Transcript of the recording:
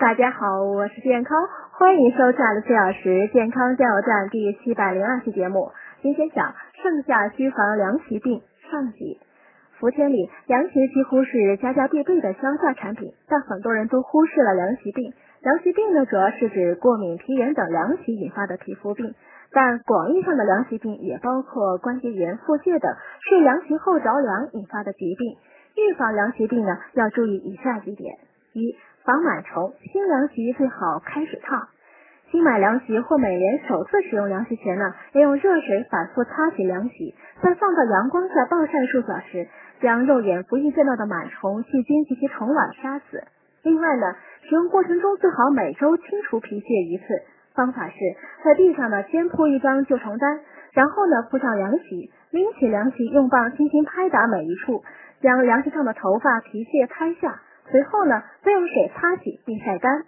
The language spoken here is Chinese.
大家好，我是健康，欢迎收看的四小时健康加油站第七百零二期节目。今天讲盛夏需防凉席病上集。伏天里，凉席几乎是家家必备的消夏产品，但很多人都忽视了凉席病。凉席病呢，主要是指过敏、皮炎等凉席引发的皮肤病，但广义上的凉席病也包括关节炎、腹泻等是凉席后着凉引发的疾病。预防凉席病呢，要注意以下几点：一防螨虫，新凉席最好开水烫。新买凉席或每年首次使用凉席前呢，要用热水反复擦洗凉席，再放到阳光下暴晒数小时，将肉眼不易见到的螨虫、细菌及其虫卵杀死。另外呢，使用过程中最好每周清除皮屑一次。方法是在地上呢先铺一张旧床单，然后呢铺上凉席，拎起凉席，用棒轻轻拍打每一处，将凉席上的头发、皮屑拍下。随后呢，再用水擦洗并晒干。